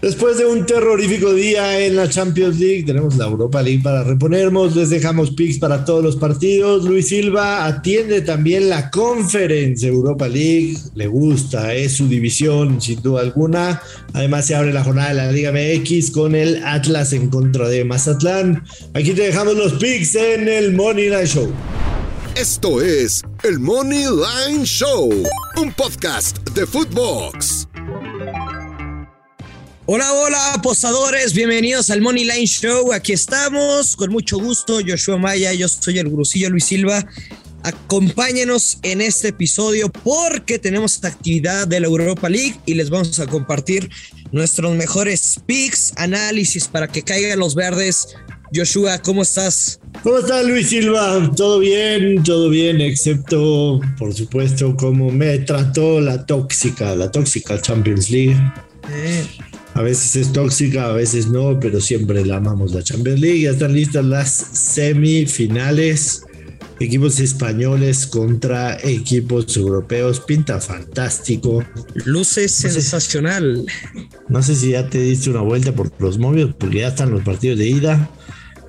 Después de un terrorífico día en la Champions League, tenemos la Europa League para reponernos. Les dejamos picks para todos los partidos. Luis Silva atiende también la Conference Europa League. Le gusta, es su división, sin duda alguna. Además, se abre la jornada de la Liga MX con el Atlas en contra de Mazatlán. Aquí te dejamos los picks en el Money Line Show. Esto es el Money Line Show, un podcast de Footbox. Hola, hola, apostadores, bienvenidos al Money Line Show. Aquí estamos, con mucho gusto. Joshua Maya, yo soy el Grusillo Luis Silva. Acompáñenos en este episodio porque tenemos actividad de la Europa League y les vamos a compartir nuestros mejores picks, análisis para que caigan los verdes. Joshua, ¿cómo estás? ¿Cómo estás, Luis Silva? Todo bien, todo bien, excepto, por supuesto, cómo me trató la tóxica, la tóxica Champions League. Eh. A veces es tóxica, a veces no, pero siempre la amamos la Champions League. Ya están listas las semifinales. Equipos españoles contra equipos europeos. Pinta fantástico. Luce sensacional. no sé si ya te diste una vuelta por los móviles, porque ya están los partidos de ida.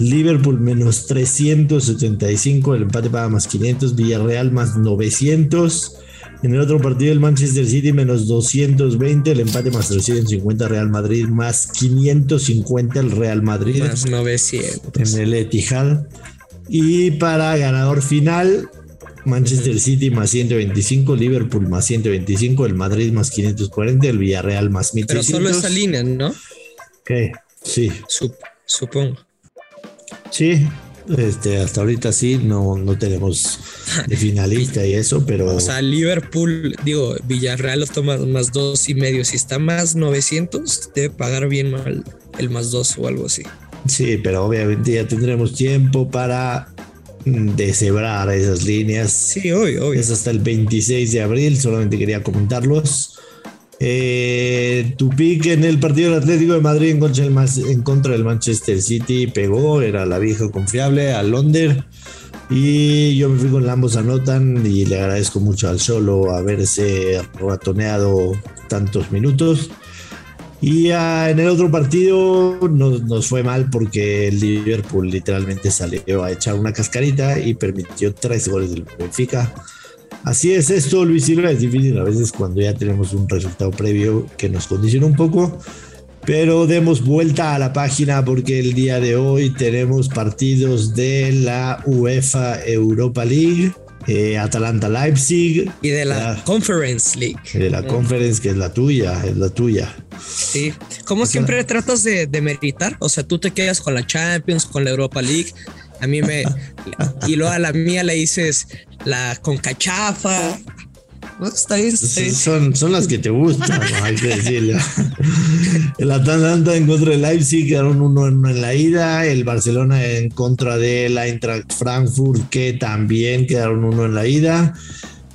Liverpool menos 375, el empate paga más 500, Villarreal más 900. En el otro partido, el Manchester City menos 220, el empate más 350, Real Madrid más 550, el Real Madrid. Más 900. En el Etihad. Y para ganador final, Manchester City más 125, Liverpool más 125, el Madrid más 540, el Villarreal más 1300. Pero solo esa línea, ¿no? Ok, sí. supongo. Sí, este, hasta ahorita sí, no, no tenemos de finalista y eso, pero. O sea, Liverpool, digo, Villarreal lo toma más dos y medio. Si está más 900, debe pagar bien mal el más dos o algo así. Sí, pero obviamente ya tendremos tiempo para mm, deshebrar esas líneas. Sí, hoy, hoy. Es hasta el 26 de abril, solamente quería comentarlos. Eh, tu pick en el partido del Atlético de Madrid en contra, del, en contra del Manchester City pegó, era la vieja confiable, al Londres. Y yo me fui con ambos anotan y le agradezco mucho al solo haberse ratoneado tantos minutos. Y ah, en el otro partido nos, nos, fue mal porque el Liverpool literalmente salió a echar una cascarita y permitió tres goles del Benfica. Así es esto, Luis Silva, es difícil a veces cuando ya tenemos un resultado previo que nos condiciona un poco, pero demos vuelta a la página porque el día de hoy tenemos partidos de la UEFA Europa League. Eh, Atalanta Leipzig y de la, Conference League. De la Conference, que es la tuya, es la tuya. Sí, como siempre tratas de, de meritar, o sea, tú te quedas con la Champions, con la Europa League, a mí me. y luego a la mía le dices la concachafa. No, está bien, Son, son las que te gustan, hay que decirlo. El Atalanta en contra del Leipzig quedaron uno en, la ida. El Barcelona en contra del Eintracht Frankfurt, que también quedaron uno en la ida.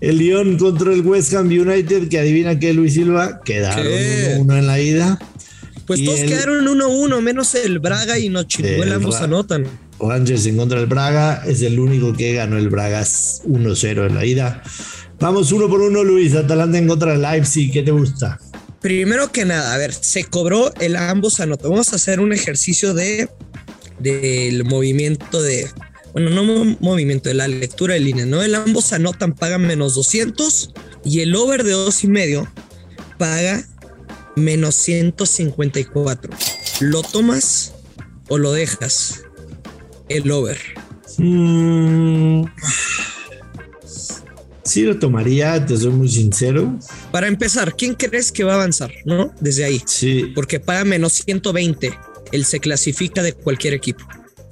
El Lyon contra el West Ham United, que adivina que Luis Silva, quedaron uno, en la ida. Pues todos quedaron 1-1, menos el Braga y Nochihuela, ambos anotan. Rangers en contra del Braga. Es el único que ganó el Braga 1-0 en la ida. Vamos uno por uno, Luis. Atalanta en contra del Leipzig. ¿Qué te gusta? Primero que nada, a ver, se cobró el ambos anotan. Vamos a hacer un ejercicio de del movimiento de. Bueno, no movimiento, de la lectura de línea, ¿no? El ambos anotan, pagan menos 200 y el over de dos y medio paga menos 154. ¿Lo tomas o lo dejas? El over? Mm. sí lo tomaría, te soy muy sincero. Para empezar, ¿quién crees que va a avanzar? ¿No? Desde ahí. Sí. Porque paga menos 120. Él se clasifica de cualquier equipo.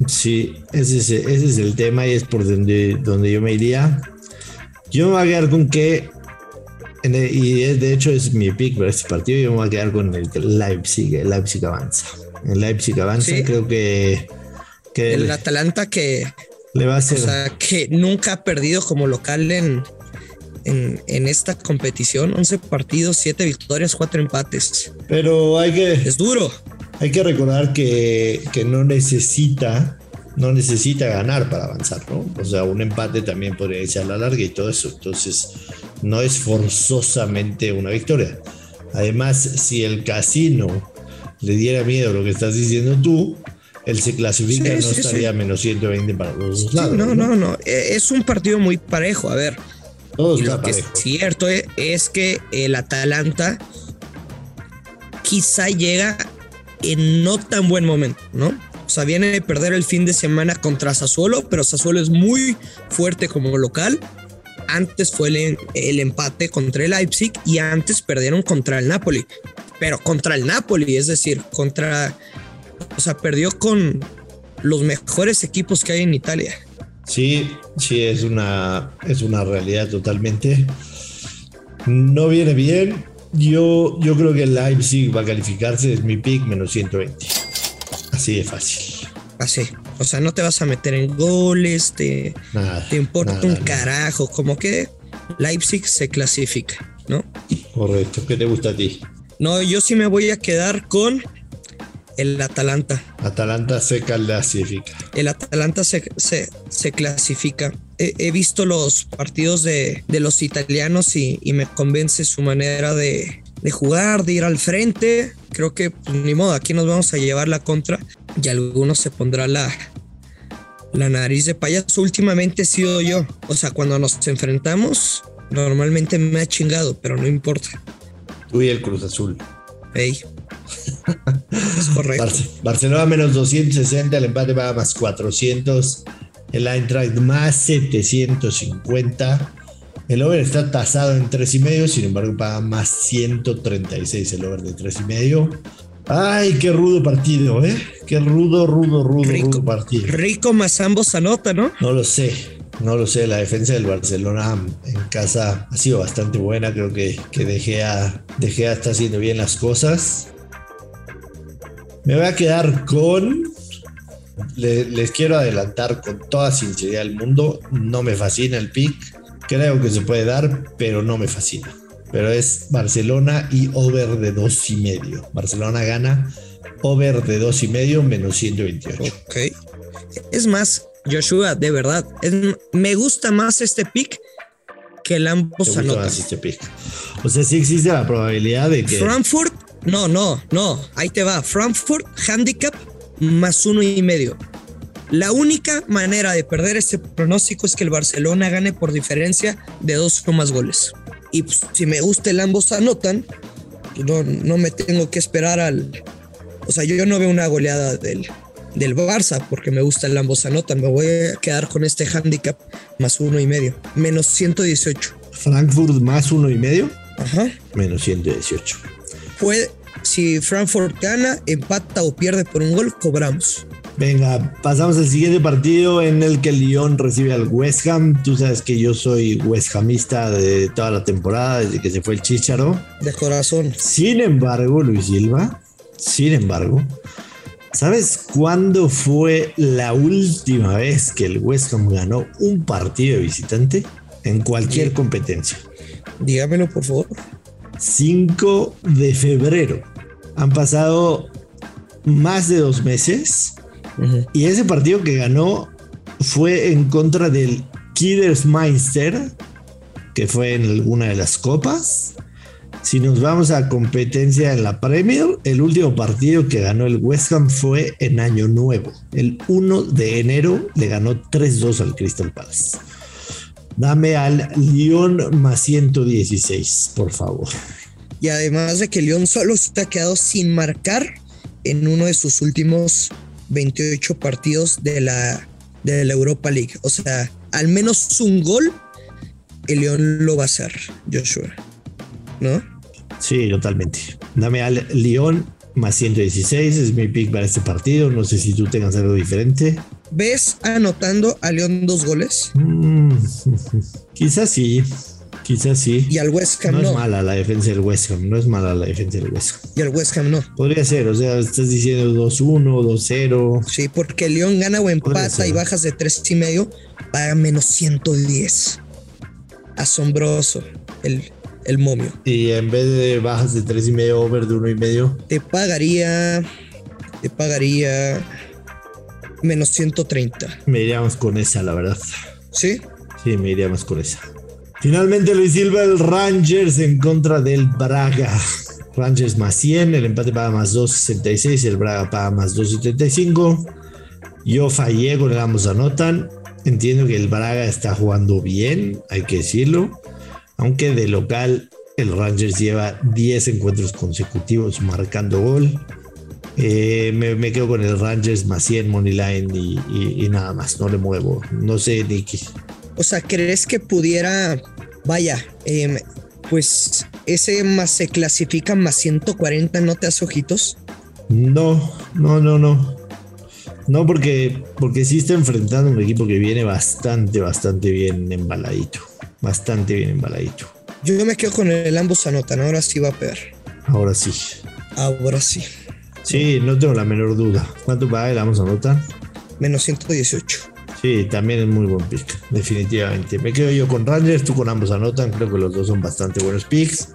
Sí, ese es, ese es el tema y es por donde, donde yo me iría. Yo me voy a quedar con que, y de hecho es mi pick para este partido, yo me voy a quedar con el Leipzig, el Leipzig avanza. El Leipzig avanza, creo que el Atalanta que le va a hacer. O sea, que nunca ha perdido como local en, en, esta competición. 11 partidos, 7 victorias, 4 empates. Pero hay que. Es duro. Hay que recordar que, que no necesita. No necesita ganar para avanzar, ¿no? O sea, un empate también podría irse a la larga y todo eso. Entonces, no es forzosamente una victoria. Además, si el casino le diera miedo lo que estás diciendo tú, él se clasifica Sí, no sí, estaría sí. menos 120 para los dos lados. no, no, no. Eh, Es un partido muy parejo. A ver, Todo está lo que es cierto es, es que el Atalanta quizá llega en no tan buen momento, ¿no? O sea, viene de perder el fin de semana contra Sassuolo, pero Sassuolo es muy fuerte como local. Antes fue el, el empate contra el Leipzig y antes perdieron contra el Napoli. Pero contra el Napoli, es decir, contra... O sea, perdió con los mejores equipos que hay en Italia. Sí, sí, es una, es una realidad totalmente. No viene bien. Yo, yo creo que el Leipzig va a calificarse, es mi pick, menos 120. Así de fácil. Así. O sea, no te vas a meter en goles, te, Nada. te importa nada, un nada. carajo. Como que Leipzig se clasifica, ¿no? Correcto. ¿Qué te gusta a ti? No, yo sí me voy a quedar con el Atalanta. Atalanta se clasifica. El Atalanta se, se, se clasifica. He, he visto los partidos de, de los italianos y, y me convence su manera de, de jugar, de ir al frente. Creo que pues, ni modo, aquí nos vamos a llevar la contra y algunos se pondrá la, la nariz de payaso. Últimamente he sido yo. O sea, cuando nos enfrentamos, normalmente me ha chingado, pero no importa. Tú y el Cruz Azul. Ey. correcto. Barce- Barcelona menos 260, el empate paga más 400, el Eintracht más 750. El over está tasado en 3,5, sin embargo paga más 136 el over de 3,5. Ay, qué rudo partido, ¿eh? Qué rudo, rudo, rudo, Rico. rudo partido. Rico más ambos anota, ¿no? No lo sé, no lo sé. La defensa del Barcelona en casa ha sido bastante buena. Creo que, que De Gea, De Gea está haciendo bien las cosas. Me voy a quedar con. le- les quiero adelantar con toda sinceridad del mundo. No me fascina el pick. Creo que se puede dar, pero no me fascina. Pero es Barcelona y over de dos y medio. Barcelona gana over de dos y medio menos 128. Ok. Es más, Joshua, de verdad, es- me gusta más este pick que el ¿Te ambos gusta anotan. más este pick? O sea, sí existe la probabilidad de que. Frankfurt, no, no, no, ahí te va. Frankfurt, handicap más uno y medio. La única manera de perder este pronóstico es que el Barcelona gane por diferencia de dos o más goles. Y pues, si me gusta el ambos anotan, pues, no, no me tengo que esperar al. O sea, yo, yo no veo una goleada del, del Barça porque me gusta el ambos anotan. Me voy a quedar con este handicap más uno y medio, menos 118. Frankfurt más uno y medio, Ajá. menos 118. puede, si Frankfurt gana, empata o pierde por un gol, cobramos. Venga, pasamos al siguiente partido en el que el Lyon recibe al West Ham. Tú sabes que yo soy West Hamista de toda la temporada, desde que se fue el Chicharo. De corazón. Sin embargo, Luis Silva, sin embargo, ¿sabes cuándo fue la última vez que el West Ham ganó un partido de visitante? En cualquier competencia. Dígamelo, por favor. 5 de febrero. Han pasado más de dos meses y ese partido que ganó fue en contra del Kiddersmeister, que fue en alguna de las copas. Si nos vamos a competencia en la Premier, el último partido que ganó el West Ham fue en Año Nuevo. El 1 de enero le ganó 3-2 al Crystal Palace. Dame al Lyon más 116, por favor. Y además de que León solo se ha quedado sin marcar en uno de sus últimos 28 partidos de la, de la Europa League. O sea, al menos un gol, el León lo va a hacer, Joshua. ¿No? Sí, totalmente. Dame al Lyon más 116, es mi pick para este partido. No sé si tú tengas algo diferente. ¿Ves anotando a León dos goles? Mm, quizás sí, quizás sí. Y al West Ham No no. es mala la defensa del West Ham, no es mala la defensa del West Ham. Y al West Ham no. Podría ser, o sea, estás diciendo 2-1, 2-0. Sí, porque León gana o empata y bajas de tres y medio, paga menos 110. Asombroso el, el momio. Y en vez de bajas de 3,5 over de 1,5, Te pagaría. Te pagaría. Menos 130. me iríamos con esa, la verdad. ¿Sí? Sí, me iríamos con esa. Finalmente Luis Silva, el Rangers en contra del Braga. Rangers más 100, el empate paga más 2.66 y el Braga paga más 2.75. Yo fallé con el ambos anotan. Entiendo que el Braga está jugando bien, hay que decirlo. Aunque de local el Rangers lleva 10 encuentros consecutivos marcando gol. Eh, me, quedo con el Rangers más 100 money line y, nada más, no le muevo. No sé, Nicky. O sea, ¿crees que pudiera, vaya, em, pues ese más se clasifica más 140, ¿no te hace ojitos? No, no, no, no. No, porque, porque sí está enfrentando un equipo que viene bastante, bastante bien embaladito. Bastante bien embaladito. Yo me quedo con el ambos anotan, ahora sí va a pegar. Ahora sí. Ahora sí. Sí, no tengo la menor duda. ¿Cuánto paga el ambos anotan? Menos 118. Sí, también es muy buen pick, definitivamente. Me quedo yo con Rangers, tú con ambos anotan. Creo que los dos son bastante buenos picks.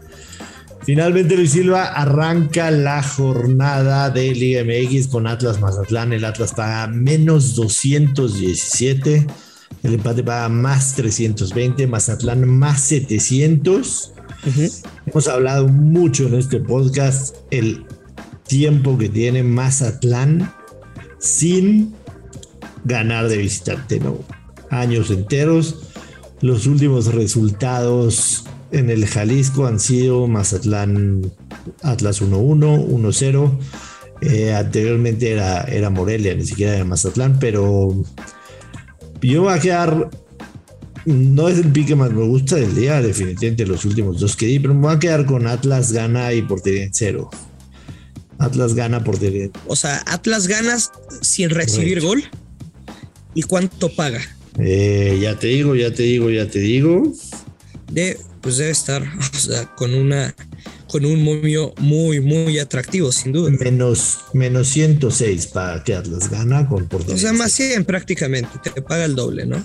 Finalmente Luis Silva arranca la jornada de Liga MX con Atlas Mazatlán. El Atlas paga menos 217. El empate paga más 320. Mazatlán más 700. Hemos hablado mucho en este podcast el tiempo que tiene Mazatlán sin ganar de visitante, ¿no? Años enteros. Los últimos resultados en el Jalisco han sido Mazatlán Atlas 1-1, 1-0. Eh, anteriormente era, era Morelia, ni siquiera era Mazatlán, pero yo voy a quedar. No es el pique más me gusta del día, definitivamente los últimos dos que di, pero me voy a quedar con Atlas gana y portería en cero. Atlas gana portería. O sea, Atlas gana sin recibir gol. ¿Y cuánto paga? Eh, ya te digo, ya te digo, ya te digo. De, pues debe estar, o sea, con una con un momio muy, muy atractivo, sin duda. Menos, menos 106 para que Atlas gana con portería. O sea, más 100 prácticamente, te paga el doble, ¿no?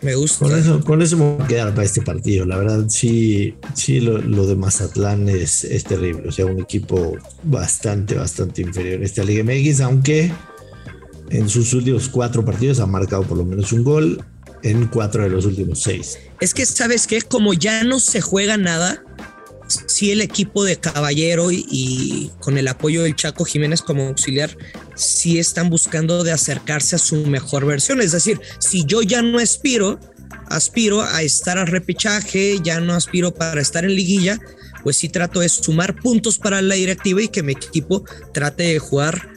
Me gusta. Con eso, con eso me voy a quedar para este partido. La verdad, sí, sí, lo, de Mazatlán es, es, terrible. O sea, un equipo bastante, bastante inferior en esta Liga MX, aunque en sus últimos cuatro partidos ha marcado por lo menos un gol en cuatro de los últimos seis. Es que, ¿sabes qué? Como ya no se juega nada, si el equipo de Caballero y, con el apoyo del Chaco Jiménez como auxiliar, sí están buscando de acercarse a su mejor versión. Es decir, si yo ya no aspiro, aspiro a estar al repechaje, ya no aspiro para estar en liguilla, pues sí trato de sumar puntos para la directiva y que mi equipo trate de jugar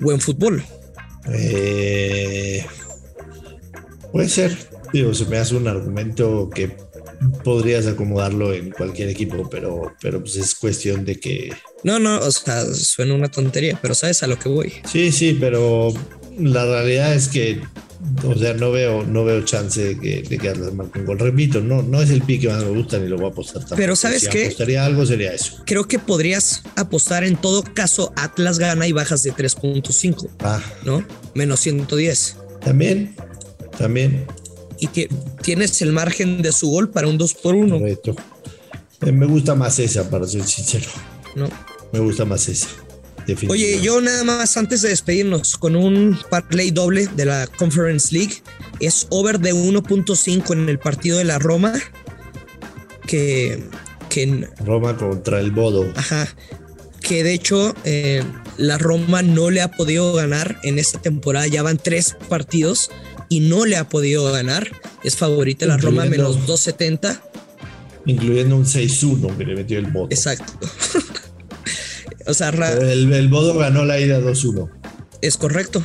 buen fútbol. Eh, puede ser. Digo, se me hace un argumento que podrías acomodarlo en cualquier equipo, pero, pero pues es cuestión de que. No, no, o sea, suena una tontería, pero sabes a lo que voy. Sí, sí, pero la realidad es que, o sea, no veo, no veo chance de que, de que Atlas marque un gol. Repito, no, no es el pique que más me gusta ni lo voy a apostar tampoco. Pero sabes si qué? apostaría algo sería eso. Creo que podrías apostar en todo caso Atlas gana y bajas de 3.5. Ah. ¿No? Menos 110. También, también y tienes el margen de su gol para un 2 por 1 Correcto. Eh, me gusta más esa, para ser sincero. No. Me gusta más esa. Oye, yo nada más antes de despedirnos con un parlay doble de la Conference League es over de 1.5 en el partido de la Roma que, que Roma contra el Bodo. Ajá. Que de hecho eh, la Roma no le ha podido ganar en esta temporada. Ya van tres partidos y no le ha podido ganar. Es favorita la Roma menos 270. Incluyendo un 6-1 que le metió el Bodo. Exacto. O sea, el, el, Bodo ganó la ida 2-1. Es correcto.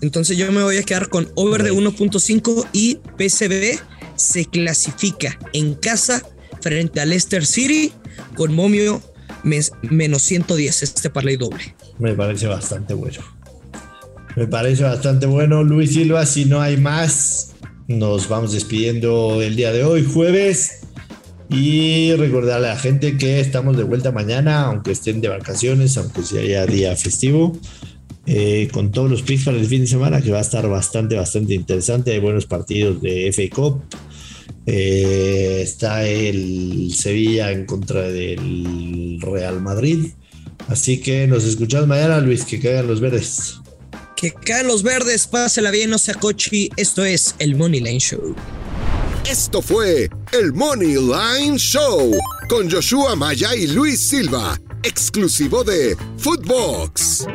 Entonces yo me voy a quedar con over de 1.5 y PCB se clasifica en casa frente al Leicester City con momio menos 110 este parlay doble. Me parece bastante bueno. Me parece bastante bueno. Luis Silva, si no hay más, nos vamos despidiendo el día de hoy, jueves. Y recordarle a la gente que estamos de vuelta mañana, aunque estén de vacaciones, aunque sea ya día festivo, eh, con todos los picks para el fin de semana, que va a estar bastante, bastante interesante. Hay buenos partidos de FA Cup. Eh, está el Sevilla en contra del Real Madrid. Así que nos escuchamos mañana, Luis, que caigan los verdes. Que caen los verdes, pásela bien, no sea cochi. Esto es el Money Line Show. Esto fue el Money Line Show, con Joshua Maya y Luis Silva, exclusivo de Footbox.